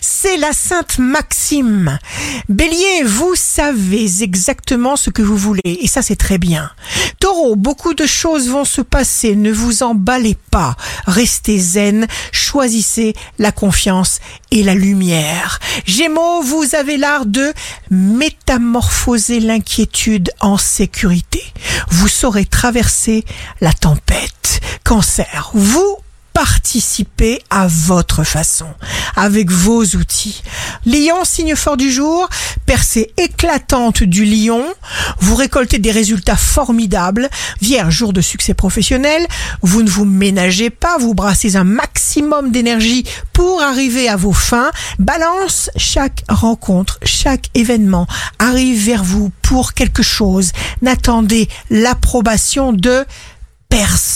c'est la Sainte Maxime. Bélier, vous savez exactement ce que vous voulez et ça c'est très bien. Taureau, beaucoup de choses vont se passer, ne vous emballez pas, restez zen, choisissez la confiance et la lumière. Gémeaux, vous avez l'art de métamorphoser l'inquiétude en sécurité. Vous saurez traverser la tempête. Cancer, vous à votre façon, avec vos outils. Lion, signe fort du jour, percée éclatante du lion, vous récoltez des résultats formidables. Vierge, jour de succès professionnel, vous ne vous ménagez pas, vous brassez un maximum d'énergie pour arriver à vos fins. Balance, chaque rencontre, chaque événement arrive vers vous pour quelque chose. N'attendez l'approbation de personne.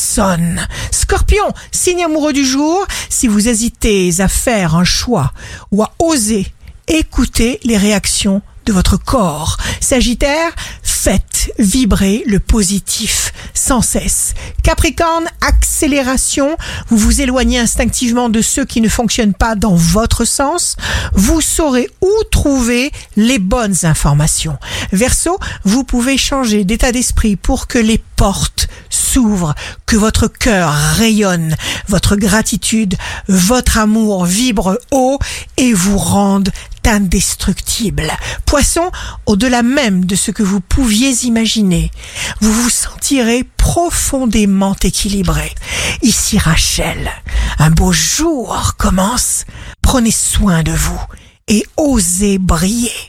Scorpion, signe amoureux du jour, si vous hésitez à faire un choix ou à oser, écoutez les réactions de votre corps. Sagittaire, faites vibrer le positif sans cesse. Capricorne, accélération, vous vous éloignez instinctivement de ceux qui ne fonctionnent pas dans votre sens. Vous saurez où trouver les bonnes informations. Verseau, vous pouvez changer d'état d'esprit pour que les portes s'ouvrent, que votre cœur rayonne, votre gratitude, votre amour vibre haut et vous rende indestructible. Poisson, au-delà même de ce que vous pouviez imaginer, vous vous sentirez profondément équilibré. Ici Rachel, un beau jour commence. Prenez soin de vous et osez briller.